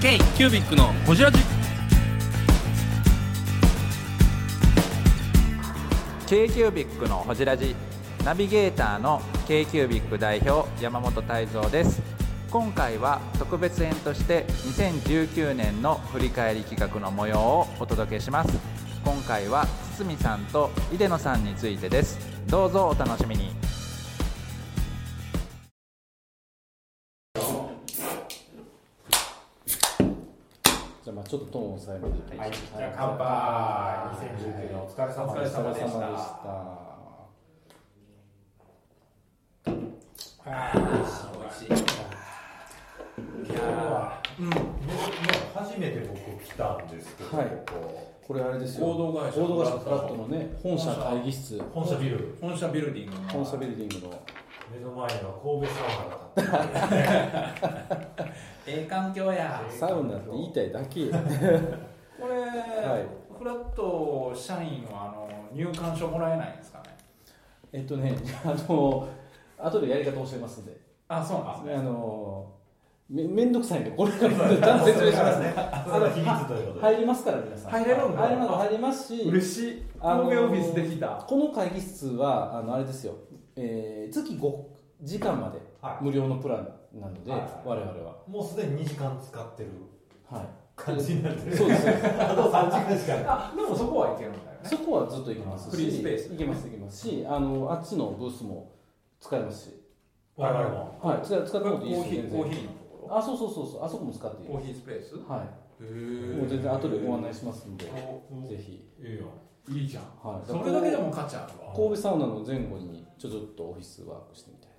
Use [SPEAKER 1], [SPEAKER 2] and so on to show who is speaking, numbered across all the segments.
[SPEAKER 1] K キュービックのホジラジ。
[SPEAKER 2] K q b i c のほじラジ。ナビゲーターの k q b i c 代表山本泰造です。今回は特別編として2019年の振り返り企画の模様をお届けします。今回は堤さんと井出野さんについてです。どうぞお楽しみに。
[SPEAKER 3] ちょっとトーンを抑えめで
[SPEAKER 4] はい、じゃあ乾杯。2019年お疲れ様でした。
[SPEAKER 3] お疲れ様でした
[SPEAKER 4] 今日は、うん、初めて僕来たんですけど、
[SPEAKER 3] はい。
[SPEAKER 4] こ
[SPEAKER 3] これあれですよ。
[SPEAKER 1] 合同会社
[SPEAKER 3] 合同会社フラットのね本社会議室。
[SPEAKER 4] う本社ビル。
[SPEAKER 1] 本社ビルディングの。
[SPEAKER 3] 本社ビルディングの
[SPEAKER 4] 目の前には神戸サウナが立ってる
[SPEAKER 1] ええ環境や。
[SPEAKER 3] サウナって言いたいだけ
[SPEAKER 1] これ、
[SPEAKER 3] い。
[SPEAKER 1] フラット社員はあの入館証もらえないんですかね？
[SPEAKER 3] えっとね あの後でやり方教えますんで。
[SPEAKER 1] あそうなんですね。
[SPEAKER 3] あのめめんどくさいんでこれ。から 説明しますね。
[SPEAKER 4] それは秘密ということで、
[SPEAKER 3] 入りますから皆さん。
[SPEAKER 1] 入れるんだ。
[SPEAKER 3] 入ります入りますし
[SPEAKER 1] 嬉しい。神戸オフィスできた。
[SPEAKER 3] この会議室はあのあれですよ、えー月5時間まで
[SPEAKER 4] はい。
[SPEAKER 3] 無料のプランなので、
[SPEAKER 4] はい。はい
[SPEAKER 3] 我々は。
[SPEAKER 4] もうすでに2時間使ってる。
[SPEAKER 3] はい。
[SPEAKER 4] 感じになってる。
[SPEAKER 3] そうですね。
[SPEAKER 4] あと3時間しか。ない
[SPEAKER 1] あでもそこはいけるんだよね。
[SPEAKER 3] そこはずっと行けますし
[SPEAKER 1] フリースペース。
[SPEAKER 3] 行けます行けますしあのあっちのブースも使えますし。
[SPEAKER 4] 我々も。
[SPEAKER 3] はい使使っても
[SPEAKER 1] コ
[SPEAKER 3] いいですよ全然
[SPEAKER 1] ーヒーコーヒーのと
[SPEAKER 3] あそうそうそうそう。あそこも使っていい
[SPEAKER 1] コーヒースペース？
[SPEAKER 3] は
[SPEAKER 1] へ
[SPEAKER 3] いもう全然後でご案内しますんでぜひ。
[SPEAKER 4] いいよ
[SPEAKER 1] いいじゃん。
[SPEAKER 3] はい。
[SPEAKER 1] それだけでも価値あるわ。
[SPEAKER 3] 神戸サウナの前後にちょちょっとオフィスワークしてみたい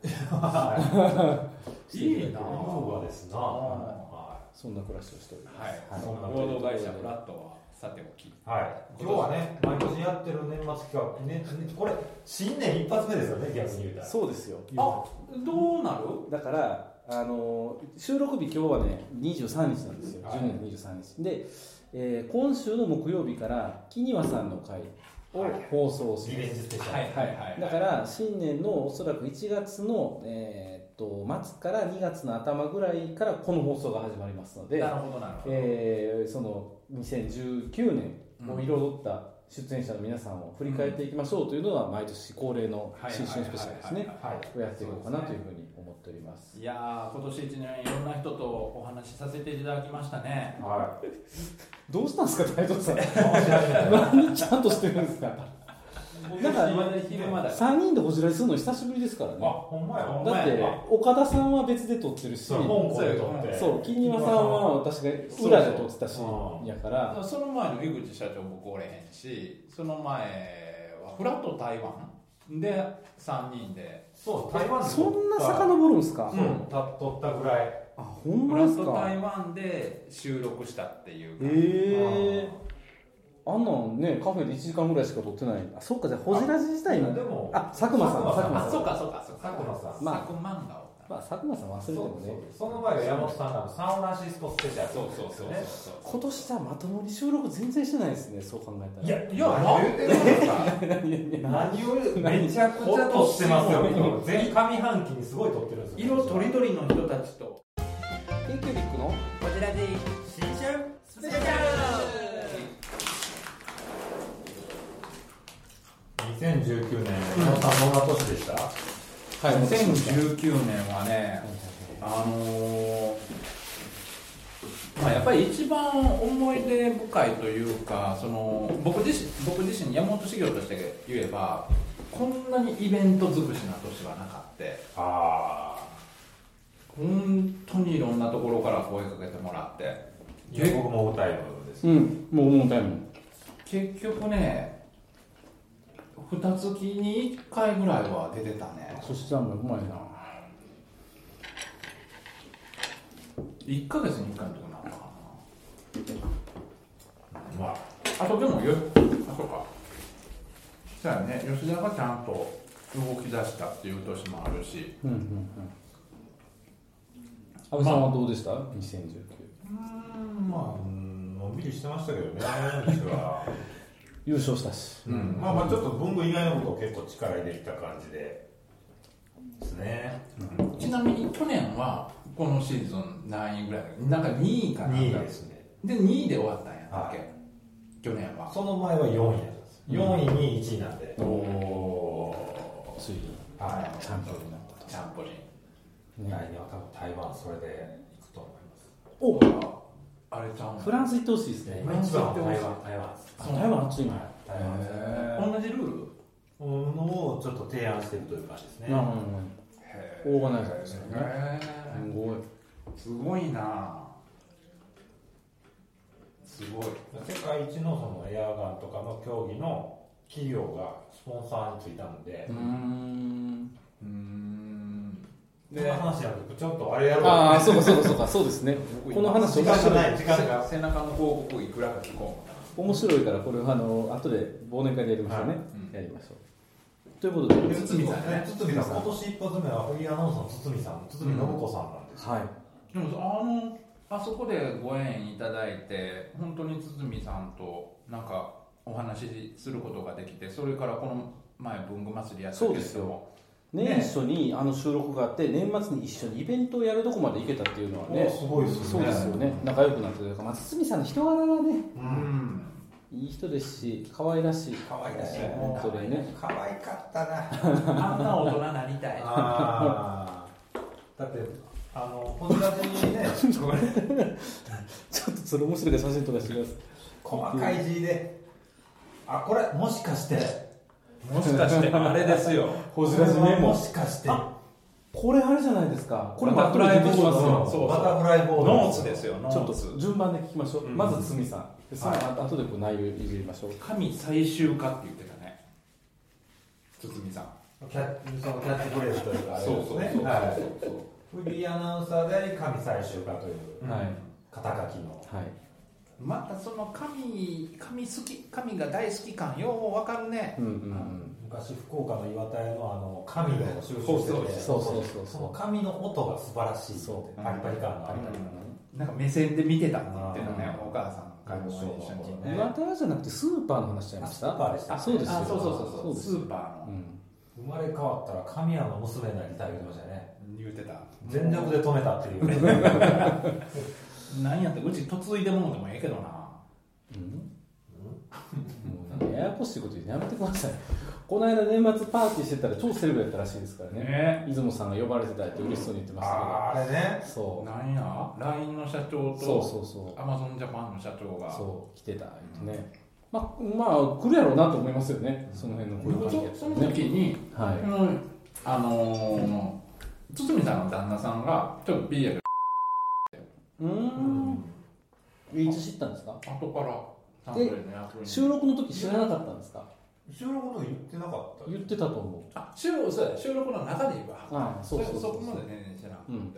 [SPEAKER 1] い。いな。
[SPEAKER 4] そうはですな。は
[SPEAKER 3] そんな暮らしをしております。
[SPEAKER 1] はい、
[SPEAKER 4] そんな
[SPEAKER 1] 合同会社フラットはさておき。
[SPEAKER 4] い、はい、今日はね毎年やってる年末企画ねねこれ新年一発目ですよね逆に言うたら。
[SPEAKER 3] そうですよ。
[SPEAKER 1] あどうなる？
[SPEAKER 3] だからあの収録日今日はね23日なんですよ、
[SPEAKER 4] はい。
[SPEAKER 3] 12月23日。で、えー今週の木曜日から木庭さんの会を放送します、
[SPEAKER 4] ジスペシャル、
[SPEAKER 1] はいはいはい。
[SPEAKER 3] だから新年のおそらく1月の、えーっと末から2月の頭ぐらいからこの放送が始まりますので
[SPEAKER 1] なるほどなるほど、
[SPEAKER 3] えーその2019年を彩った出演者の皆さんを振り返っていきましょうというのは毎年恒例の新春スペシャルですね。
[SPEAKER 4] はい
[SPEAKER 3] をやっていこうかなというふうに思っております。
[SPEAKER 1] いやー今年一年いろんな人とお話しさせていただきましたね。
[SPEAKER 4] は
[SPEAKER 3] どうしたんですか太蔵さん。何ちゃんとしてるんですかなんか
[SPEAKER 1] まだ昼間だ
[SPEAKER 3] 3人でこじられするの久しぶりですから
[SPEAKER 4] あ
[SPEAKER 3] ねだって岡田さんは別で撮ってるし。
[SPEAKER 4] そう香港で撮って
[SPEAKER 3] そう金庭さんは私が裏で撮ってたしやから。
[SPEAKER 1] その前の井口社長僕おれへんしその前はフラット台湾？で3人で。
[SPEAKER 4] そう台湾で。
[SPEAKER 3] そんな遡るんですか？
[SPEAKER 4] そう、た撮ったぐらい。
[SPEAKER 3] あほん
[SPEAKER 1] フ
[SPEAKER 3] まですか？
[SPEAKER 1] ラット台湾で収録したっていう
[SPEAKER 3] ええあんなんねカフェで1時間ぐらいしか撮ってない。あそっかじゃあホジラジ自体の
[SPEAKER 4] でも
[SPEAKER 3] あ佐久間さん佐久間さん。
[SPEAKER 1] あそうかそうかそうか。
[SPEAKER 4] 佐久間さん。
[SPEAKER 3] まあ
[SPEAKER 1] 佐久間が
[SPEAKER 3] まあ佐久間さん忘れてもね。
[SPEAKER 4] その前が山本さんがサンフランシスコスペシャル
[SPEAKER 1] そうそうそう
[SPEAKER 4] ね
[SPEAKER 1] そう。
[SPEAKER 3] 今年じゃあまともに収録全然してないですねそう考えたら。
[SPEAKER 4] いやいや何言ってるんですか。何をめちゃくちゃ撮ってますよ今全上半期にすごい撮ってるんですよ
[SPEAKER 1] 色とりどりの人たちと。
[SPEAKER 3] k q ビックの
[SPEAKER 1] こちらで新春スペシャ
[SPEAKER 4] 2019年山本さん。どんな年でした？
[SPEAKER 3] はい
[SPEAKER 1] ル2019年はねあのーまあ、やっぱり一番思い出深いというかその僕自身僕自身山本修行として言えばこんなにイベント尽くしな年はなかって
[SPEAKER 4] あ
[SPEAKER 1] 本当にいろんなところから声かけてもらって。
[SPEAKER 4] あ僕も歌いのです。
[SPEAKER 3] うん。もう重たいもん
[SPEAKER 1] 結局ね二月に1回ぐらいは出てたね。
[SPEAKER 3] そしたらもううまいな。
[SPEAKER 1] 1ヶ月に1回のとこなのか
[SPEAKER 4] まあ
[SPEAKER 1] なあとでもよあそうか。そうやね。吉田がちゃんと動き出したっていう年もあるし。
[SPEAKER 3] うんうんうん。安倍さんはどうでした、2019
[SPEAKER 4] うんまあうんのんびりしてましたけどねにしては
[SPEAKER 3] 優勝したし。
[SPEAKER 4] うん。まあまあちょっと文具以外のことを結構力入れてきた感じで。ですね。
[SPEAKER 1] ちなみに去年はこのシーズン何位ぐらいなんか2位かな
[SPEAKER 4] 2位ですね。
[SPEAKER 1] で2位で終わったんやったっけ、
[SPEAKER 4] はい。
[SPEAKER 1] 去年は。
[SPEAKER 4] その前は4位やったんです。4位2位1位なんで。
[SPEAKER 3] おおついに。
[SPEAKER 4] はい。
[SPEAKER 3] チャンピオンになった
[SPEAKER 1] チャンポリン。
[SPEAKER 3] ね
[SPEAKER 4] 来年は多分台湾それで行くと思います。
[SPEAKER 3] お
[SPEAKER 1] あれちゃうん
[SPEAKER 3] フランス行ってほしいですね。
[SPEAKER 4] 今一番は台湾台湾
[SPEAKER 3] 台湾暑いの
[SPEAKER 4] はい台湾
[SPEAKER 1] 同じルール？
[SPEAKER 4] のをちょっと提案していくという感じですね。
[SPEAKER 3] なるほ
[SPEAKER 1] へ
[SPEAKER 3] オーガナイザーですよねすごい
[SPEAKER 1] ーすごいな。すごい。
[SPEAKER 4] 世界一のそのエアガンとかの競技の企業がスポンサーについたので。
[SPEAKER 3] うー、ん。
[SPEAKER 1] うーん
[SPEAKER 4] で、話なんでちょっとあれやろう。
[SPEAKER 3] ああそうかそうかそうかそうですね。この話
[SPEAKER 4] 時間が
[SPEAKER 3] 面白
[SPEAKER 4] ない。い時間が。
[SPEAKER 1] 背中の広告いくらか聞こ
[SPEAKER 3] 面白いからこれはあの後で忘年会でやりましょうね、
[SPEAKER 1] はい。うん。
[SPEAKER 3] やりましょう。ということで
[SPEAKER 4] で
[SPEAKER 1] 堤さんね。
[SPEAKER 4] 堤さん今年一発目はフリーアナウンサーの堤さん堤信子さんなんですよ、
[SPEAKER 3] はい、
[SPEAKER 1] うでもあのあそこでご縁いただいて本当に堤さんとなんかお話しすることができてそれからこの前文具祭りやったけれども
[SPEAKER 3] 年初にあの収録があって年末に一緒にイベントをやるとこまで行けたっていうのはね
[SPEAKER 4] すごいです
[SPEAKER 3] そうですよね。仲良くなってというか、まあ、堤さんの人柄がね
[SPEAKER 4] う
[SPEAKER 1] うん。ん
[SPEAKER 3] いい人ですし可愛らしい。
[SPEAKER 4] 可愛らしい
[SPEAKER 3] えーそれね。
[SPEAKER 4] 可愛かったな。
[SPEAKER 1] あんな大人なりたい。
[SPEAKER 4] あー。だってあのこじらじにね
[SPEAKER 3] ちょっとそれ面白い写真撮らせてください。
[SPEAKER 4] 細かい字で。あこれもしかして
[SPEAKER 1] もしかしてあれですよ。
[SPEAKER 3] ほじらじメモ
[SPEAKER 4] もしかして。
[SPEAKER 3] これあれじゃないですか。これ
[SPEAKER 1] バタフライボードそう
[SPEAKER 4] バタフライボード
[SPEAKER 1] ノーツですよノ
[SPEAKER 3] ちょっと順番で聞きましょう、
[SPEAKER 1] うん
[SPEAKER 3] まず堤さん。でそ後でこう内容入れましょう。
[SPEAKER 1] 神最終化って言ってたね。堤さん。
[SPEAKER 4] キャッそのキャッチフレーズというかあれですね。
[SPEAKER 1] そうそうそう。
[SPEAKER 4] はい。フリーアナウンサーであり神最終化という
[SPEAKER 3] はい。
[SPEAKER 4] 肩書きの。
[SPEAKER 3] はい
[SPEAKER 1] またその神神好き神が大好き感ようわかるね。
[SPEAKER 3] うんうんうん。
[SPEAKER 4] 昔福岡の岩田屋のあの神を収集してて
[SPEAKER 3] そうそうそうそう。
[SPEAKER 4] その神の音が素晴らしい
[SPEAKER 3] そう。
[SPEAKER 4] パリパリ感がある。
[SPEAKER 1] なんか目線で見てたって言ってたねお母さんからも一緒にね
[SPEAKER 3] 岩田屋じゃなくてスーパーの話しちゃいました。
[SPEAKER 4] あスーパーでした
[SPEAKER 3] あそうですよ。
[SPEAKER 1] あそうそうそうそう。
[SPEAKER 3] です
[SPEAKER 1] スーパーの。
[SPEAKER 3] うん。
[SPEAKER 4] 生まれ変わったら神谷の娘になりたい言ってましたね。
[SPEAKER 1] 言うてた。
[SPEAKER 4] 全力で止めたっていう
[SPEAKER 1] なんやってうち嫁いでものでもええけどな。
[SPEAKER 3] うん？もうややこしいこと言ってやめてください。この間年末パーティーしてたら超セレブやったらしいですからね。
[SPEAKER 1] ね。
[SPEAKER 3] 出雲さんが呼ばれてたって嬉しそうに言ってました
[SPEAKER 4] あーあれね。
[SPEAKER 3] けどそ
[SPEAKER 1] なんや？LINE の社長
[SPEAKER 3] うそう
[SPEAKER 1] と
[SPEAKER 3] そうそう。
[SPEAKER 1] アマゾンジャパンの社長が。
[SPEAKER 3] そう来てた言ってね。まあまあ来るやろうなと思いますよね。その辺のこうい
[SPEAKER 1] その時に
[SPEAKER 3] はい。
[SPEAKER 1] うんあのー、堤さんの旦那さんがちょっと BL
[SPEAKER 3] うーん。いつ知ったんですか？
[SPEAKER 1] 後から。サントリーの役員
[SPEAKER 3] 収録の時知らなかったんですか？
[SPEAKER 4] 収録の時言ってなかった。
[SPEAKER 3] 言ってたと思う。
[SPEAKER 1] あ収録そうや収録の中で言えば。
[SPEAKER 3] ああそうそうそう
[SPEAKER 1] そこまで全然知らなくて、
[SPEAKER 3] うん。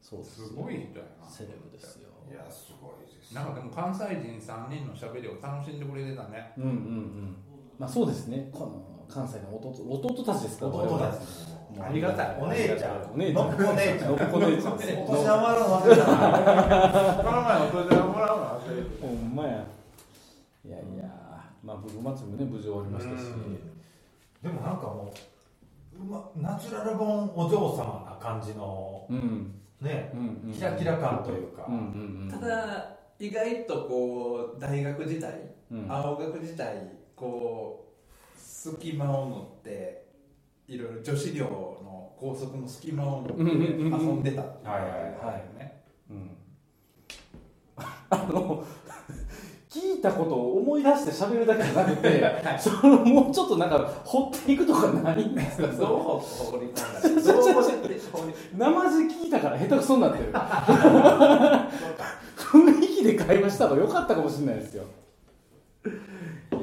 [SPEAKER 3] そうです
[SPEAKER 1] すごい人やな。
[SPEAKER 3] セレブですよ。
[SPEAKER 4] いやすごいです。
[SPEAKER 1] なんかでも関西人3人のしゃべりを楽しんでくれてたね。
[SPEAKER 3] うんうんうん。まあそうですね。この関西の弟弟たちですから
[SPEAKER 4] 弟た
[SPEAKER 3] ち
[SPEAKER 4] ち
[SPEAKER 3] もう
[SPEAKER 1] ありがたい。
[SPEAKER 4] お姉ちゃん。
[SPEAKER 3] お姉ちゃん。
[SPEAKER 4] のっこ姉ちゃん。
[SPEAKER 3] のっこ姉ちゃん。
[SPEAKER 4] お年玉の忘れたな
[SPEAKER 1] この前お年玉もらう。の忘れて
[SPEAKER 3] ほんまや。いやいや。まあブル祭りもね無事終わりましたし
[SPEAKER 4] でもなんかもううまナチュラルボーンお嬢様な感じの
[SPEAKER 3] うん。
[SPEAKER 4] ね。
[SPEAKER 3] うんうん
[SPEAKER 4] キラキラ感というか、
[SPEAKER 1] ただ意外とこう大学時代、
[SPEAKER 3] うん。
[SPEAKER 1] 青学時代こう隙間を縫っていろいろ女子寮の高速の隙間を遊んでた。っていう
[SPEAKER 4] はいはい。
[SPEAKER 3] はい。
[SPEAKER 1] ね
[SPEAKER 3] うん。あの聞いたことを思い出して喋るだけじゃなくて、そのもうちょっとなんか掘っていくとかないんですか？
[SPEAKER 1] どう放り込んだらどう放り
[SPEAKER 3] 生地聞いたから下手くそになってる。雰囲気で会話した方が良かったかもしれないですよ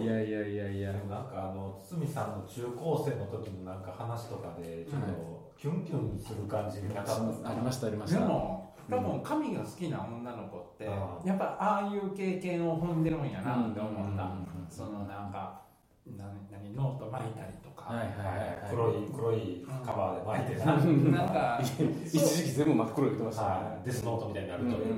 [SPEAKER 3] いやいやいやいや。
[SPEAKER 4] でもなんかあの堤さんの中高生の時のなんか話とかでちょっとキュンキュンする感じになかったですか？
[SPEAKER 3] ありましたありまし
[SPEAKER 1] で
[SPEAKER 3] た
[SPEAKER 1] も多分神が好きな女の子って
[SPEAKER 4] あ
[SPEAKER 1] やっぱああいう経験を踏んでるんやなって思った。
[SPEAKER 3] うん
[SPEAKER 1] そのなんか何何ノート巻いたりとか、
[SPEAKER 3] はいはいはいはい。
[SPEAKER 4] 黒い黒いカバーで巻いてな、
[SPEAKER 1] なんか
[SPEAKER 3] 一時期全部真っ黒言ってましたね。
[SPEAKER 4] はい。デスノートみたいになると。いう、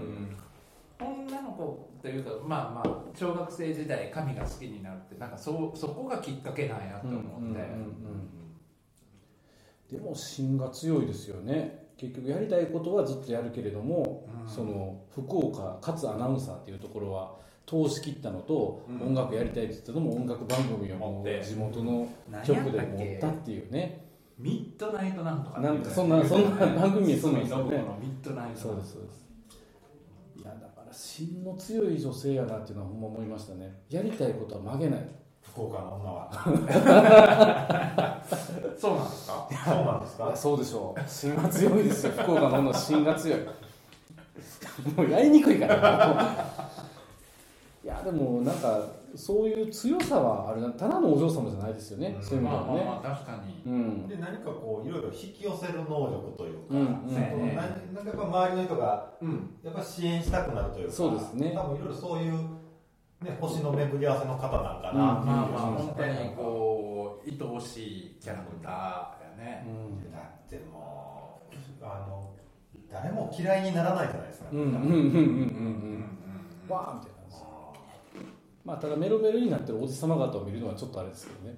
[SPEAKER 1] 女の子というかまあまあ小学生時代神が好きになるってなんかそうそこがきっかけなんやと思って、
[SPEAKER 3] でも芯が強いですよね。結局やりたいことはずっとやるけれども、
[SPEAKER 1] うん。
[SPEAKER 3] その福岡かつアナウンサーっていうところは通し切ったのと、
[SPEAKER 1] うん。
[SPEAKER 3] 音楽やりたいって言ったのも音楽番組を
[SPEAKER 1] 持って。
[SPEAKER 3] 地元の
[SPEAKER 1] 何
[SPEAKER 3] 局で持ったっていうね。
[SPEAKER 1] ミッドナイトなんとかっていう。ん
[SPEAKER 3] なかそんな そんな番組そんなんですよね。
[SPEAKER 1] ミッドナイト
[SPEAKER 3] そうですそうです芯の強い女性やなっていうのはほんま思いましたね。やりたいことは曲げない。
[SPEAKER 4] 福岡の女は。
[SPEAKER 1] そうなんですか？
[SPEAKER 4] そうなんですか？
[SPEAKER 3] そうでしょう。芯が強いですよ。福岡の女芯が強い。もうやりにくいから。いやでもなんかそういう強さはあるな。ただのお嬢様じゃないですよね、
[SPEAKER 4] うん。
[SPEAKER 3] そういう意味ではね、
[SPEAKER 1] まあまあまあ確かに。
[SPEAKER 3] うん。
[SPEAKER 4] で何かこういろいろ引き寄せる能力というか、
[SPEAKER 3] うんうん
[SPEAKER 4] ななんかやっぱ周りの人が
[SPEAKER 1] うん
[SPEAKER 4] やっぱ支援したくなるというか
[SPEAKER 3] そうですね。
[SPEAKER 4] 多分いろいろそういう、ね、星の巡り合わせの方なんかな、
[SPEAKER 3] うん
[SPEAKER 1] まあまあ
[SPEAKER 3] うん。
[SPEAKER 1] 本当にこう愛おしいキャラクターやね。
[SPEAKER 3] うん。
[SPEAKER 4] だってもうあの誰も嫌いにならないじゃないですか、
[SPEAKER 3] うん。うん。うん。うん。うん。うん。わーみたいなまあただメロメロになってるおじさま方を見るのはちょっとあれですけどね。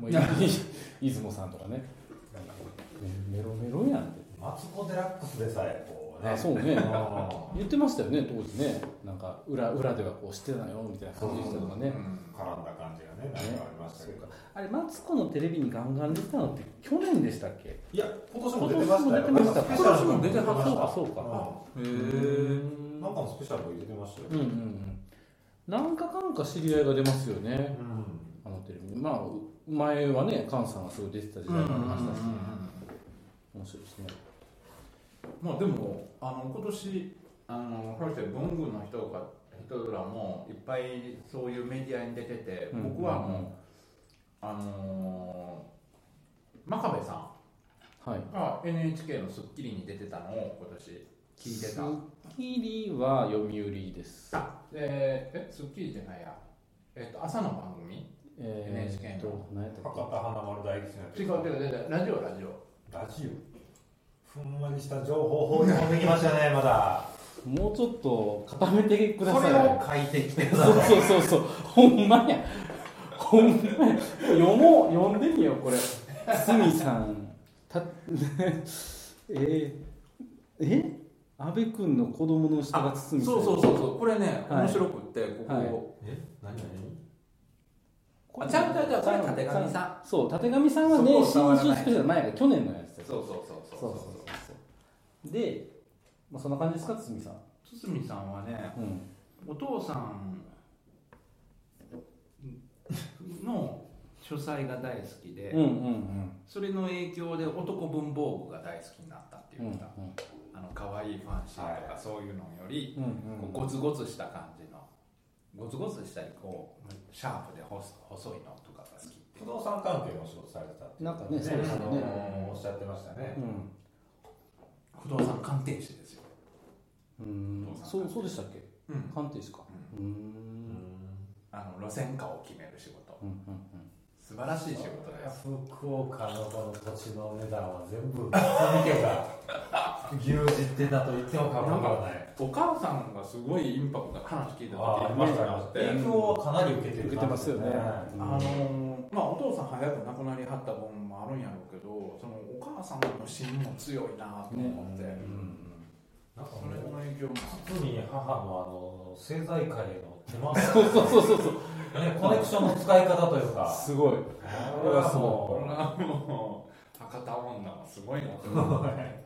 [SPEAKER 3] もうい出雲さんとかね。メロメロやんって。
[SPEAKER 4] マツコ・デラックスでさえこうね。
[SPEAKER 3] あそうね。
[SPEAKER 4] ん。
[SPEAKER 3] 言ってましたよね当時ね。なんか裏裏ではこうしてたよみたいな感じでしたとかね。
[SPEAKER 4] 絡んだ感じがねなんかありましたけど、
[SPEAKER 3] あれマツコのテレビにガンガン出てたのって去年でしたっけ？
[SPEAKER 4] いや今年も出てましたよ。
[SPEAKER 3] 今年も出てました。そうかそうか。
[SPEAKER 1] へ
[SPEAKER 3] うん。
[SPEAKER 4] なんかのスペシャル出てましたよ、
[SPEAKER 3] うんうんうんなんかかんか知り合いが出ますよね。
[SPEAKER 4] うん。
[SPEAKER 3] あのテレビまあ前はね菅さんがすごい出てた時代もありましたし面白いですね。
[SPEAKER 1] まあでもあの今年あのこうして文具の人が人らもいっぱいそういうメディアに出てて、
[SPEAKER 3] うん。
[SPEAKER 1] 僕はもう、あのー真壁さ
[SPEAKER 3] はい。
[SPEAKER 1] んが NHK の『スッキリ』に出てたのを今年聞いて
[SPEAKER 3] ス
[SPEAKER 1] た
[SPEAKER 3] ッキリは読売です。
[SPEAKER 1] あでえスッキリじゃないや。えっと朝の番組？
[SPEAKER 3] え
[SPEAKER 1] NHK の
[SPEAKER 3] と何やったっ
[SPEAKER 4] 博多華丸大吉のやつ
[SPEAKER 1] 違う違う違うラジオラジオ。
[SPEAKER 4] ラジオ？ふんわりした情報放り込んできましたね まだ。
[SPEAKER 3] けもうちょっと固めてくだ
[SPEAKER 4] そ
[SPEAKER 3] さい。
[SPEAKER 4] れを書いてきてくだ
[SPEAKER 3] そう
[SPEAKER 4] さい。
[SPEAKER 3] そうそうそう。ほんまや。ほんまや。読もう読んでみようこれ。鷲見さん。た えー、え？安倍君の子供の下が堤さん
[SPEAKER 1] そうそうそうそう。これね
[SPEAKER 3] はい。
[SPEAKER 1] 面白くってここ、
[SPEAKER 3] はい。
[SPEAKER 4] え？何何？
[SPEAKER 1] あちゃうちゃうちゃうこれさん。
[SPEAKER 3] そう立上さんはね新春スペシャル前が去年のやつです
[SPEAKER 1] そうそうそう。
[SPEAKER 3] そうそうそうそう。で、まあ、そんな感じですか堤さん。
[SPEAKER 1] 堤さんはね
[SPEAKER 3] うん。
[SPEAKER 1] お父さんの書斎が大好きで、
[SPEAKER 3] うんうん
[SPEAKER 1] それの影響で男文房具が大好きになったって
[SPEAKER 3] うんうん
[SPEAKER 1] いうか、あの可愛いファンシーとかそういうのより、
[SPEAKER 3] うんうん。
[SPEAKER 1] こうゴツゴツした感じのゴツゴツしたりこうシャープで細細いのとかが好き
[SPEAKER 4] 不動産関係の仕事されてたっていう。
[SPEAKER 3] なんかねそうですよね
[SPEAKER 4] あのおっしゃってましたね。
[SPEAKER 3] うん。
[SPEAKER 1] 不動産鑑定士ですよ、
[SPEAKER 3] うん。そうそうでしたっけ？
[SPEAKER 1] うん、
[SPEAKER 3] 鑑定士か。うーん。
[SPEAKER 1] あの路線価を決める仕事。
[SPEAKER 3] うんうんうん
[SPEAKER 1] 素晴らしい仕事です。
[SPEAKER 4] 福岡のこの土地の値段は全部見てが牛耳ってたと言っても過言ではない。
[SPEAKER 1] お母さんがすごいインパクト話聞いた時
[SPEAKER 4] あありましたありました影響はかなり受けてる
[SPEAKER 3] 受けてますよね。
[SPEAKER 1] あのーまあ、お父さん早く亡くなりはった分もあるんやろうけどそのお母さんの芯も強いなと思って、
[SPEAKER 4] なんか
[SPEAKER 1] それの影響も。
[SPEAKER 4] 特に母のあの政財界の
[SPEAKER 3] そうそうそうそう。そう
[SPEAKER 4] ね、コネクションの使い方というか。
[SPEAKER 3] すごい。
[SPEAKER 4] これは
[SPEAKER 1] こ
[SPEAKER 4] も
[SPEAKER 1] れはもう博多女はすごいな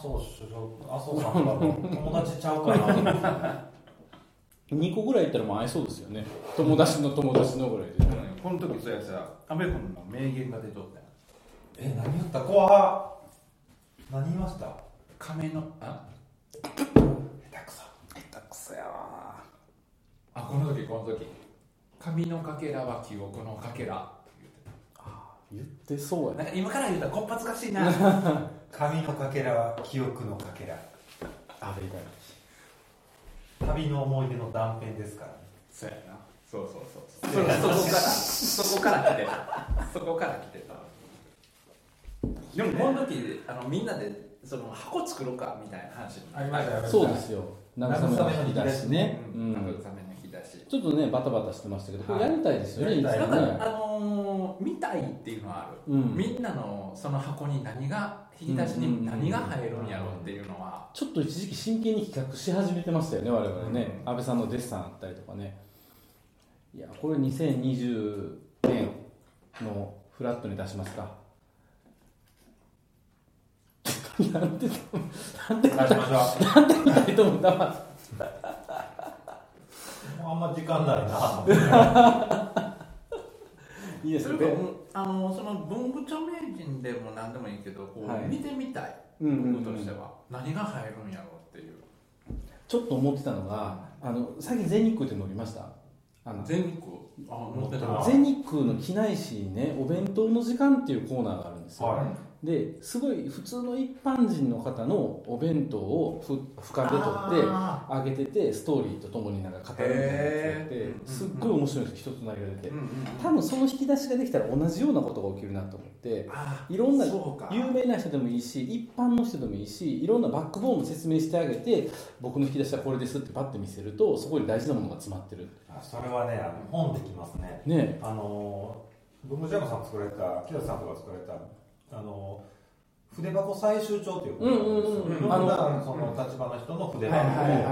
[SPEAKER 4] 生首相麻生さんと友達ちゃうかな。
[SPEAKER 3] 2個ぐらいいったらもう会えそうですよね。友達の友達のぐらいで。
[SPEAKER 1] この時そうやさ安倍君の名言が出とったよ。
[SPEAKER 4] え何言った？怖何言いました？
[SPEAKER 1] 亀のあ？
[SPEAKER 4] 下手くそ。
[SPEAKER 3] 下手くそやわ。
[SPEAKER 1] あこの時この時。髪のかけらは記憶のかけら
[SPEAKER 3] 言ってそうやね。
[SPEAKER 1] なんか今から言うたらこっぱずかしいな
[SPEAKER 4] 髪のかけらは記憶のかけら。
[SPEAKER 3] あれ
[SPEAKER 4] 旅の思い出の断片ですからね。
[SPEAKER 1] そうやな。そうそうそうそう。そそこから。そこから来てた。そこから来てた。でもこの時あのみんなでその箱作ろうかみたいな話
[SPEAKER 4] ありましたよ
[SPEAKER 3] そうですよ。慰めの引き出しね、
[SPEAKER 1] 慰めの引き出し
[SPEAKER 3] ちょっとねバタバタしてましたけどこれやりたいですよね、
[SPEAKER 4] はい。
[SPEAKER 3] い、つ
[SPEAKER 1] だ
[SPEAKER 3] もね。
[SPEAKER 1] あのー見たいっていうのはある、
[SPEAKER 3] うん。
[SPEAKER 1] みんなのその箱に何が引き出しに何が入るんやろうっていうのは、
[SPEAKER 3] ちょっと一時期真剣に企画し始めてましたよね我々ね、安倍さんのデッサンあったりとかね。いやこれ2020年のフラットに出しますか。なんでなんで
[SPEAKER 4] 出しましょ
[SPEAKER 3] 二人とも黙って
[SPEAKER 4] うもうあんま時間ないな。
[SPEAKER 3] いいですね。
[SPEAKER 1] それかあのその文具著名人でも何でもいいけどこう、
[SPEAKER 3] はい。
[SPEAKER 1] 見てみたい。
[SPEAKER 3] うんうんうん。
[SPEAKER 1] 僕としては、何が入るんやろうっていう。
[SPEAKER 3] ちょっと思ってたのがあの最近全日空って乗りました。あの
[SPEAKER 1] 全日空？あ乗ってた。な
[SPEAKER 3] 全日空の機内誌にねお弁当の時間っていうコーナーがあるんですよ、
[SPEAKER 4] は
[SPEAKER 3] ですごい普通の一般人の方のお弁当をふ俯瞰で撮って
[SPEAKER 1] あ
[SPEAKER 3] あげててストーリーとともになんか語るみたいなやつや
[SPEAKER 1] へ
[SPEAKER 3] って
[SPEAKER 1] ー
[SPEAKER 3] すっごい面白いんです人となりが出て
[SPEAKER 1] ーうんうん
[SPEAKER 3] 多分その引き出しができたら同じようなことが起きるなと思って
[SPEAKER 1] あ
[SPEAKER 3] いろんな有名な人でもいいし一般の人でもいいしいろんなバックボーンも説明してあげて僕の引き出しはこれですってパッて見せるとそこに大事なものが詰まってる。
[SPEAKER 4] あそれはねあの本できますね。
[SPEAKER 3] ね。
[SPEAKER 4] あの文具ジャムさん作られた木田さんとか作られたあの筆箱採集帳っていう
[SPEAKER 3] うんうんうん。うん
[SPEAKER 4] いろん。な
[SPEAKER 3] あの
[SPEAKER 4] その立場の人の筆
[SPEAKER 1] はいはいはい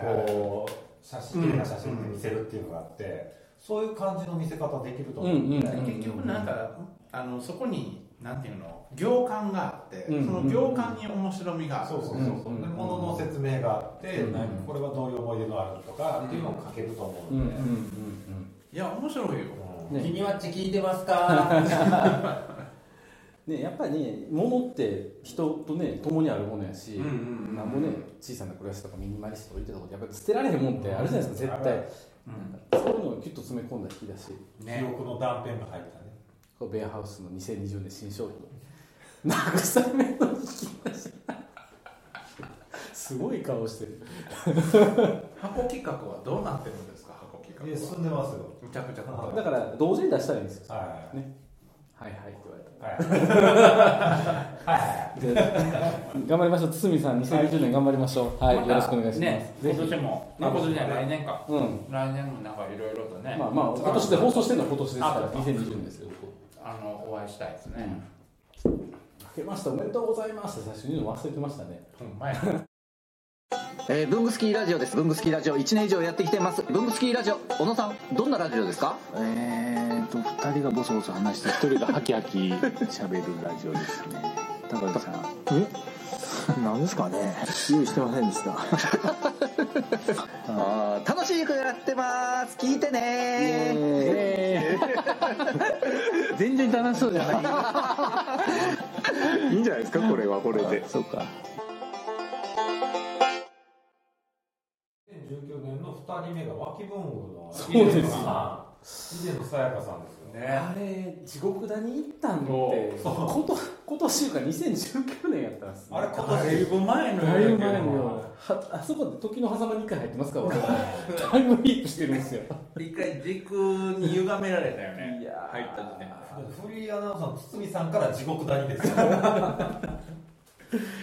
[SPEAKER 4] 箱
[SPEAKER 1] はい。
[SPEAKER 4] をこう写真綺麗な写真で見せるっていうのがあってそういう感じの見せ方できると思う、
[SPEAKER 3] うんうん
[SPEAKER 1] 結局なんかあのそこになんていうの行間があって、
[SPEAKER 3] うん
[SPEAKER 1] その行間に面白みがある、
[SPEAKER 4] そうそうそうで物の説明があって、
[SPEAKER 3] うん
[SPEAKER 4] なんかこれはどういう思い出があるとかっていうのを書けると思う
[SPEAKER 3] うんうん
[SPEAKER 4] ので、
[SPEAKER 3] うん。
[SPEAKER 1] いや面白いよ。
[SPEAKER 3] ね。
[SPEAKER 4] キニワッチ聞いてますか？
[SPEAKER 3] ねやっぱりね物って人とね共にあるものやし、
[SPEAKER 1] うんうんうん
[SPEAKER 3] なんぼね小さな暮らしとかミニマリスト置いてたことやっぱり捨てられへんもんってあるじゃないですか絶対、
[SPEAKER 1] うん。
[SPEAKER 3] そういうのをキュッと詰め込んだ引き出し
[SPEAKER 4] 記
[SPEAKER 1] ね
[SPEAKER 4] 憶の断片が入ったね。
[SPEAKER 3] こうベアハウスの2020年新商品。慰めの引き出しすごい顔してる。
[SPEAKER 1] 箱企画はどうなってるんですか箱企画
[SPEAKER 4] え
[SPEAKER 1] は
[SPEAKER 4] 進んでますよ。
[SPEAKER 1] むちゃくちゃ。
[SPEAKER 4] はい
[SPEAKER 3] だから同時に出したらいいんですよ。
[SPEAKER 4] はい
[SPEAKER 3] はいはいって言われた。
[SPEAKER 4] はいはい
[SPEAKER 3] で頑張りましょう。堤さん2020年頑張りましょう。はい、よろしくお願いします、
[SPEAKER 1] 今年もあ今年じゃ来年か。
[SPEAKER 3] うん。
[SPEAKER 1] 来年もなんかいろいろとね。
[SPEAKER 3] まあまあ今年で放送してるのは今年ですから
[SPEAKER 1] あそうか。
[SPEAKER 3] 2020年ですよ
[SPEAKER 1] あのお会いしたいですね、
[SPEAKER 3] 明けましておめでとうございます。って最初に言うの忘れてましたね。
[SPEAKER 1] ほんまや
[SPEAKER 5] えー、ブングスキーラジオです。ブングスキーラジオ。1年以上やってきてます。ブングスキーラジオ、小野さん、どんなラジオですか？
[SPEAKER 6] えーと2人がボソボソ話して1人がハキハキ喋るラジオですね。高橋さん。え？何ですかね？用意してませんでした。
[SPEAKER 5] あー楽しくやってます。聞いてね。
[SPEAKER 6] 全然楽しそうじゃない いいんじゃないですか？これはこれで。そうか
[SPEAKER 4] 年の2人目が脇文具の
[SPEAKER 3] そうです
[SPEAKER 4] 井出さやかさんですよね。
[SPEAKER 3] あれ地獄谷行ったんってこと今年か2019年やったんですね。
[SPEAKER 4] あれ今
[SPEAKER 1] だい
[SPEAKER 4] 年
[SPEAKER 1] ぶ前の
[SPEAKER 3] だいぶ前の。あそこで時の狭間に1回入ってますから俺だいぶリープしてるんですよ。
[SPEAKER 1] 一回軸に歪められたよね。
[SPEAKER 3] いやー。
[SPEAKER 1] 入った時点
[SPEAKER 4] フリーアナウンサーの堤さんから地獄谷ですよ、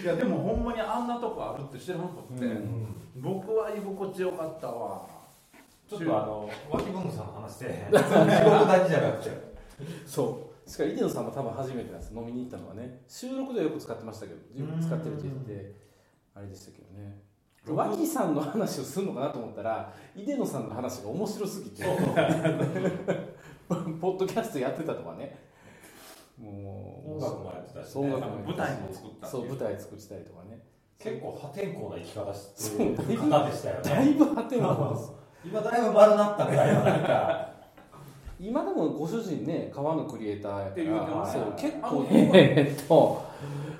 [SPEAKER 1] いやでもほんまにあんなとこあるって知らなくって、
[SPEAKER 3] うん。
[SPEAKER 1] 僕は居心地よかったわ。
[SPEAKER 4] ちょっとあの脇文具さんの話して地獄谷じゃなくて。
[SPEAKER 3] そう。しかも井出野さんも多分初めてなんです。飲みに行ったのはね。収録ではよく使ってましたけどよく使ってるって言ってあれでしたけどね。脇さんの話をするのかなと思ったら井出野さんの話が面白すぎて。ポッドキャストやってたとかねもう
[SPEAKER 4] 音楽もやってたし
[SPEAKER 3] そう
[SPEAKER 4] ね
[SPEAKER 1] 舞台も作った
[SPEAKER 3] そう舞台作ってたりとかね。
[SPEAKER 4] 結構破天荒な生き方してる方でしたよね。
[SPEAKER 3] だいぶ果てなです。
[SPEAKER 4] 今だいぶ丸なったぐらいのなんか。
[SPEAKER 3] 今でもご主人ね革のクリエイター
[SPEAKER 1] って言う
[SPEAKER 3] 結
[SPEAKER 1] あ
[SPEAKER 3] 構えっと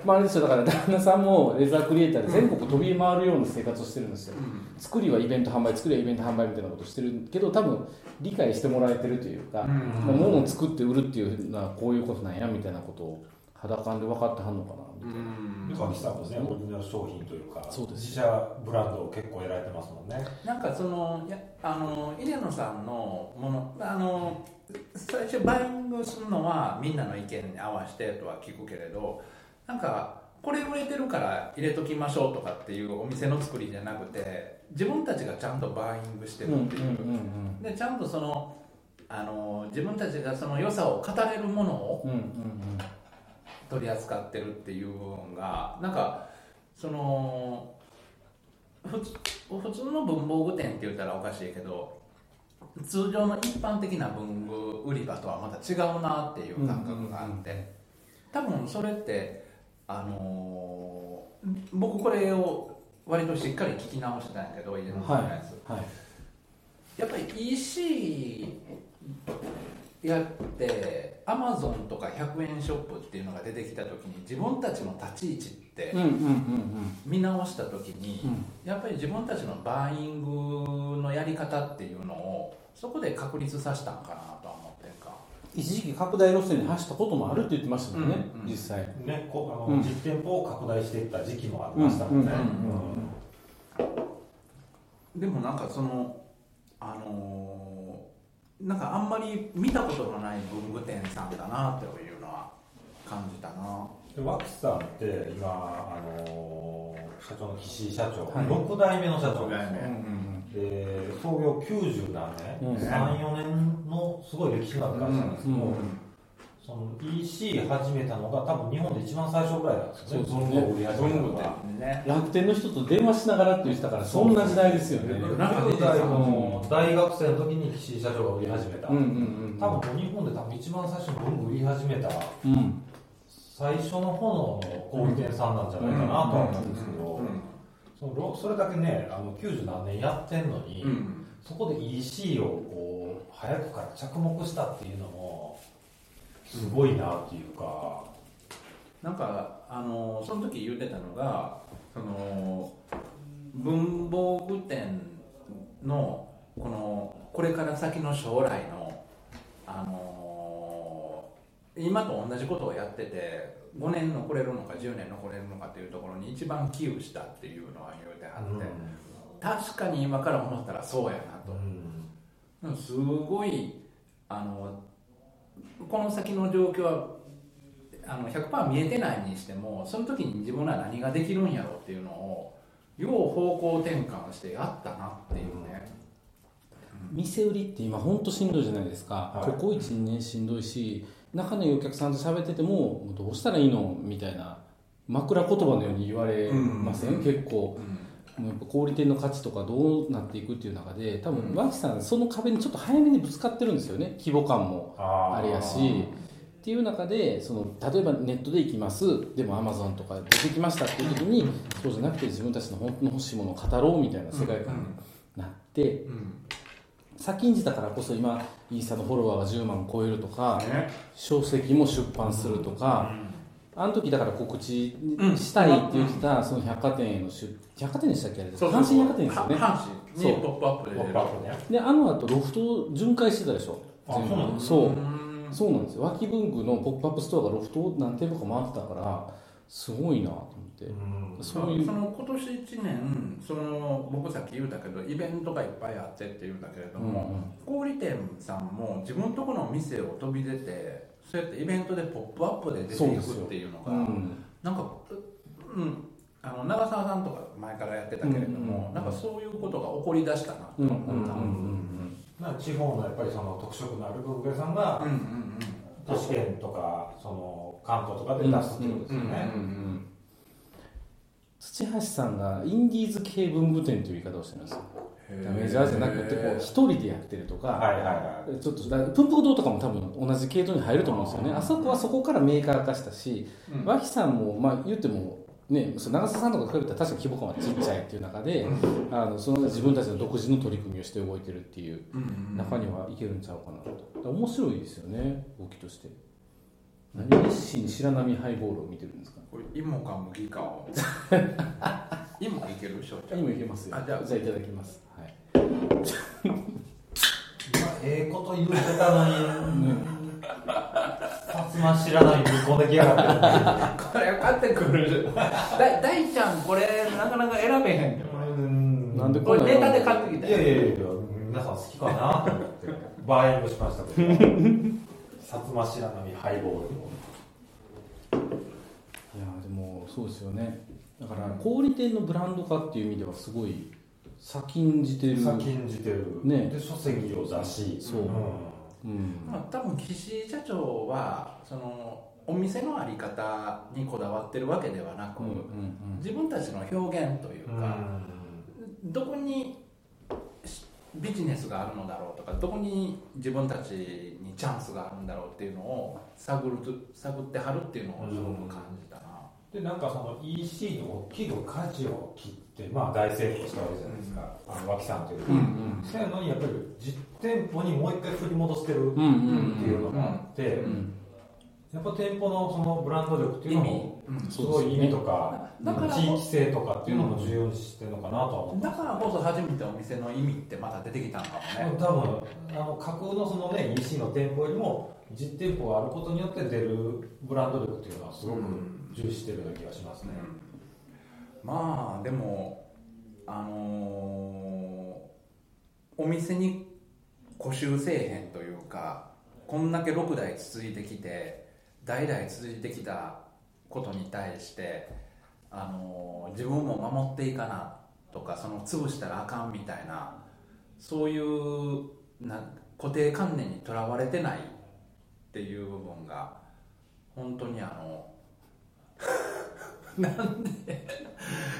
[SPEAKER 3] まああれですよだから旦那さんもレザークリエイターで全国飛び回るような生活をしてるんですよ、作りはイベント販売作りはイベント販売みたいなことしてるけど多分理解してもらえてるというか、まあ物を作って売るっていうのはこういうことなんやみたいなことを肌感で分かってはんのかなみたいな、
[SPEAKER 4] 脇さんもね、オリジナル商品というか、
[SPEAKER 3] そうです。
[SPEAKER 4] 自社ブランドを結構やられてますもんね。
[SPEAKER 1] なんかそのやあの入野さんのものあの最初バイングするのはみんなの意見に合わせてとは聞くけれどなんかこれ売れてるから入れときましょうとかっていうお店の作りじゃなくて自分たちがちゃんとバイングしてるっていう,、でちゃんとそのあの自分たちがその良さを語れるものを取り扱ってるっていう部分がなんかその普通普通の文房具店って言ったらおかしいけど通常の一般的な文具売り場とはまた違うなっていう感覚があって。多分それってあのー僕これを割としっかり聞き直してたんやけど家の
[SPEAKER 3] はい
[SPEAKER 1] のやつ、
[SPEAKER 3] はい
[SPEAKER 1] やっぱり EC やってアマゾンとか100円ショップっていうのが出てきた時に自分たちの立ち位置って見直した時に、
[SPEAKER 3] うん。
[SPEAKER 1] やっぱり自分たちのバーイングのやり方っていうのをそこで確立させたんかなとは思
[SPEAKER 3] 一時期拡大路線に走ったこともあるって言ってましたもんね、
[SPEAKER 1] うんうん。
[SPEAKER 3] 実際。
[SPEAKER 4] ね、こうあの、
[SPEAKER 3] うん。
[SPEAKER 4] 実店舗を拡大していった時期もありましたもんね。
[SPEAKER 3] うん
[SPEAKER 1] でもなんかそのあのーなんかあんまり見たことのない文具店さんだなというのは感じたな。
[SPEAKER 4] で脇さんって今あの社長の岸井社長、
[SPEAKER 3] はい。
[SPEAKER 4] 6代目の社長
[SPEAKER 1] 六代目
[SPEAKER 4] で創業90何年、
[SPEAKER 3] うん。
[SPEAKER 4] 34年のすごい歴史のある会社なんですけど、
[SPEAKER 3] うん。
[SPEAKER 4] その EC 始めたのが多分日本で一番最初ぐらいなんですよね。
[SPEAKER 3] そうですね
[SPEAKER 4] 文具を売り始めたのが。
[SPEAKER 1] 店ね。
[SPEAKER 3] 楽天の人と電話しながらって言ってたからそんな時代ですよね。
[SPEAKER 4] 10代の大学生の時に岸井社長が売り始めた、
[SPEAKER 3] うんうんうん
[SPEAKER 4] 多分日本で多分一番最初に文具売り始めた
[SPEAKER 3] うん。
[SPEAKER 4] 最初の炎の小売店さんなんじゃないかなとは思うんですけど、そのそれだけねあの90何年やってんのに、
[SPEAKER 1] うん。
[SPEAKER 4] そこで EC をこう早くから着目したっていうのもすごいなっていうか、
[SPEAKER 1] なんかあのその時言ってたのがその文房具店のこのこれから先の将来のあの今と同じことをやってて5年残れるのか10年残れるのかっていうところに一番寄与したっていうのは言うてはって、確かに今から思ったらそうやなと。うん。すごいあのこの先の状況はあの100%見えてないにしてもその時に自分ら何ができるんやろうっていうのをよう方向転換してやったなっていうね、
[SPEAKER 3] 店売りって今本当しんどいじゃないですか、
[SPEAKER 4] はい。
[SPEAKER 3] ここ1年しんどいし仲のいいお客さんと喋っててもどうしたらいいのみたいな枕言葉のように言われません、結構。もうやっぱ小売店の価値とかどうなっていくっていう中で多分脇さんその壁にちょっと早めにぶつかってるんですよね。規模感もあれやし。っていう中でその例えばネットで行きます。でもアマゾンとか出てきましたっていう時にそうじゃなくて自分たちの本当の欲しいものを語ろうみたいな世界観になって先んじたからこそ今インスタのフォロワーが10万超えるとか書籍も出版するとかあの時だから告知したいって言ってたその百貨店への出百貨店でしたっけあれ
[SPEAKER 1] そう
[SPEAKER 3] 阪神百貨店ですよね。
[SPEAKER 1] 阪神にポップアップで。
[SPEAKER 4] ポップアップね。
[SPEAKER 3] であの後ロフトを巡回してたでしょ。
[SPEAKER 4] あそうなんです
[SPEAKER 3] そう。
[SPEAKER 1] うん。
[SPEAKER 3] そうなんですよ。和気文具のポップアップストアがロフトを何店舗か回ってたからすごいなと思って、そういう。
[SPEAKER 1] その今年1年その僕さっき言うたけどイベントがいっぱいあってって言うんだけれども、小売店さんも自分のところの店を飛び出てそうやってイベントで「ポップアップで出ていくっていうのが
[SPEAKER 3] うん。
[SPEAKER 1] なんかうん。あの長澤さんとか前からやってたけれども、なんかそういうことが起こりだしたなと
[SPEAKER 3] うん
[SPEAKER 1] 思った、
[SPEAKER 3] うんうん
[SPEAKER 4] なんか地方のやっぱりその特色のある文具屋さんが
[SPEAKER 1] うんうん。
[SPEAKER 4] 都市圏とかその関東とかで出すってことですよね、
[SPEAKER 3] 土橋さんがインディーズ系文具店という言い方をしてるんです。よ
[SPEAKER 1] うん
[SPEAKER 3] メジャーじゃなくてこう一人でやってるとか、
[SPEAKER 4] はいはいはい。
[SPEAKER 3] ちょっとだプンプク堂とかも多分同じ系統に入ると思うんですよね。あそこはそこからメーカー化したし、
[SPEAKER 1] うん。
[SPEAKER 3] 脇さんも、まあ、言ってもね、その長澤さんとか比べたら確かに規模感はちっちゃいっていう中で、あのその自分たちの独自の取り組みをして動いてるっていう中にはいけるんちゃうかなと。面白いですよね動きとして何熱心に白波ハイボールを見てるんですか？
[SPEAKER 1] これ芋か麦かを。芋いけるしょ？う
[SPEAKER 3] 今いけますよ。
[SPEAKER 1] あじゃあ。
[SPEAKER 3] じゃあいただきます、はい、
[SPEAKER 4] 今ええこと言うてたのに、薩摩知らないぶっこんできやがって。
[SPEAKER 1] これ買ってくるだ大ちゃんこれなかなか選べへんよ
[SPEAKER 4] うん。
[SPEAKER 3] なんでこれ
[SPEAKER 1] これネタで買ってきた。
[SPEAKER 4] いやいやいや。皆さん好きかなと思って。バーイングしましたけど薩摩白波ハイボール
[SPEAKER 3] いやでもそうですよね。だから小売店のブランド化っていう意味ではすごい先んじてる。
[SPEAKER 4] 先んじてる、
[SPEAKER 3] ね。
[SPEAKER 4] で書籍を出し。
[SPEAKER 3] そう。うん。
[SPEAKER 1] まあ、多分岸社長はそのお店のあり方にこだわってるわけではなく、
[SPEAKER 3] うんうん
[SPEAKER 1] 自分たちの表現という
[SPEAKER 4] うん。
[SPEAKER 1] か、どこにしビジネスがあるのだろうとかどこに自分たちにチャンスがあるんだろうっていうのを探る探ってはるっていうのをすごく感じたな、
[SPEAKER 4] でなんかその EC の大きく舵を切って、まあ、大成功したわけじゃないですか、あの脇さんというか、
[SPEAKER 3] うんうん。
[SPEAKER 4] そういうのにやっぱり実店舗にもう一回振り戻してるって
[SPEAKER 3] うんうん
[SPEAKER 4] いうのがあって、
[SPEAKER 3] うん
[SPEAKER 4] やっぱ店舗のそのブランド力っていうのもすごい意味とか、
[SPEAKER 1] だから
[SPEAKER 4] 地域性とかっていうのも重要にしてるのかなとは思
[SPEAKER 1] だからこそ初めてお店の意味ってまた出てきたのかもね、
[SPEAKER 4] 多分あの架空のそのね EC の店舗よりも実店舗があることによって出るブランド力っていうのはすごく重視してるような気がしますね、
[SPEAKER 1] まあでもあのーお店に固執せえへんというかこんだけ6代続いてきて代々続いてきたことに対して、あのー自分も守っていかなとかその潰したらあかんみたいなそういうな固定観念にとらわれてないっていう部分が本当にあの なんで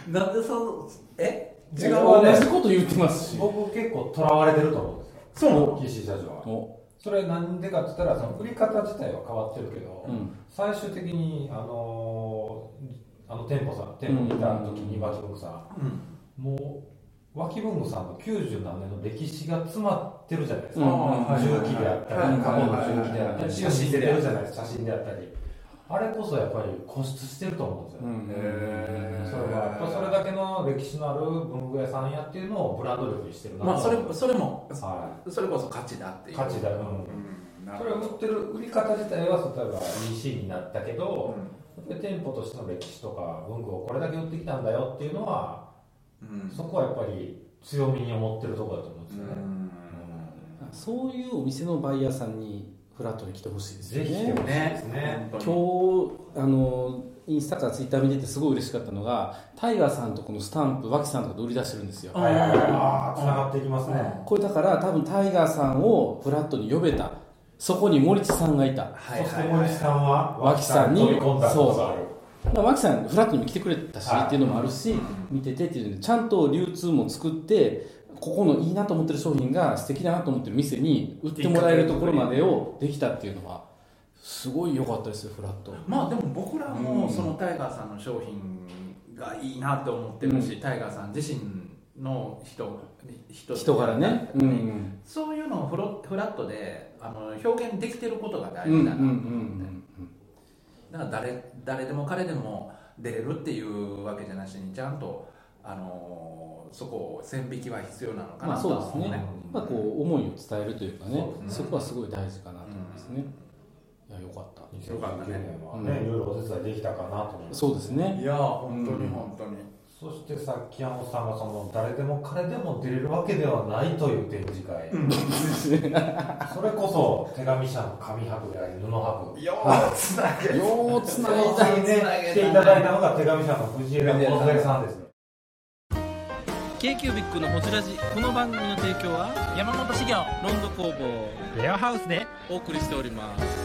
[SPEAKER 1] なんでそうえ？
[SPEAKER 4] 違う
[SPEAKER 3] 同じこと言ってますし。
[SPEAKER 4] 僕結構とらわれてると思うんですよ。
[SPEAKER 1] そう。
[SPEAKER 4] 岸社長は。
[SPEAKER 3] お
[SPEAKER 4] それなんでかって言ったらその売り方自体は変わってるけど、
[SPEAKER 3] うん。
[SPEAKER 4] 最終的にあのーあの店舗さん店舗にいた時に脇文具さん、もう脇文具さんの90何年の歴史が詰まってるじゃないですか、
[SPEAKER 3] うんはい
[SPEAKER 4] 重機であったり、
[SPEAKER 1] はい
[SPEAKER 4] 過去の重機であったり、写真であったりあれこそやっぱり固執してると思うんですよ、
[SPEAKER 3] うん。
[SPEAKER 4] それはやっぱそれだけの歴史のある文具屋さんやっていうのをブランド力にしてるな。と
[SPEAKER 1] まあそれそれも
[SPEAKER 4] は
[SPEAKER 1] それこそ価値だっていう。
[SPEAKER 4] 価値だ。よ、
[SPEAKER 1] うん。な
[SPEAKER 4] それを売ってる売り方自体は例えば EC になったけど、で店舗としての歴史とか文具をこれだけ売ってきたんだよっていうのは
[SPEAKER 1] うん。
[SPEAKER 4] そこはやっぱり強みに思ってるところだと思うんですよね、
[SPEAKER 3] そういうお店のバイヤーさんにフラットに来てほしいですよね。
[SPEAKER 4] ぜひね。
[SPEAKER 1] 本当に。
[SPEAKER 3] 今日あのインスタかツイッター見ててすごい嬉しかったのがタイガーさんとこのスタンプ脇さんとかで売り出してるんですよ。
[SPEAKER 4] はい。はいはいああつながっていきますね、
[SPEAKER 3] これだから多分タイガーさんをフラットに呼べた。そこに森地さんがいた。
[SPEAKER 1] はい
[SPEAKER 4] そして森さんは
[SPEAKER 3] 脇さんに
[SPEAKER 4] 飛び込んだことがある。
[SPEAKER 3] まあ、脇さんフラットにも来てくれたし
[SPEAKER 4] はい。
[SPEAKER 3] っていうのもあるし見ててっていうのでちゃんと流通も作ってここのいいなと思ってる商品が素敵だなと思ってる店に売ってもらえるところまでをできたっていうのはすごい良かったですよフラット。
[SPEAKER 1] まあでも僕らも
[SPEAKER 3] うん
[SPEAKER 1] そのタイガーさんの商品がいいなって思ってるし、タイガーさん自身の人人
[SPEAKER 3] 人柄ね。うんうん。
[SPEAKER 1] そういうのをフロフラットであの表現できてることが大
[SPEAKER 3] うんうんうん
[SPEAKER 1] 事だなと思って、だから誰誰でも彼でも出れるっていうわけじゃなしにちゃんとあのそこを線引きは必要なのか
[SPEAKER 3] まあ
[SPEAKER 1] なとは思う
[SPEAKER 3] そうですね、まあ、こう思いを伝えるというかね。
[SPEAKER 1] ね
[SPEAKER 3] そこはすごい大事かなと思いますね、いやよかった。
[SPEAKER 4] 2019年は
[SPEAKER 3] うん。
[SPEAKER 4] ね、いろいろお手伝いできたかなと思います。
[SPEAKER 3] そうですね。
[SPEAKER 1] いや本当に
[SPEAKER 3] うん
[SPEAKER 1] 本当に、
[SPEAKER 4] そしてさっき山本さんがその誰でも彼でも出れるわけではないという展示会、それこそ手紙社の紙箔であり布箔
[SPEAKER 1] ようつなげ。
[SPEAKER 3] ようつな
[SPEAKER 4] そ
[SPEAKER 3] いだ
[SPEAKER 4] の次ね来ていただいたのが手紙社の藤枝梢さんですね
[SPEAKER 7] k q b i c のホジラジ。この番組の提供は山本資源ロンド工房。レアハウスで。お送りしております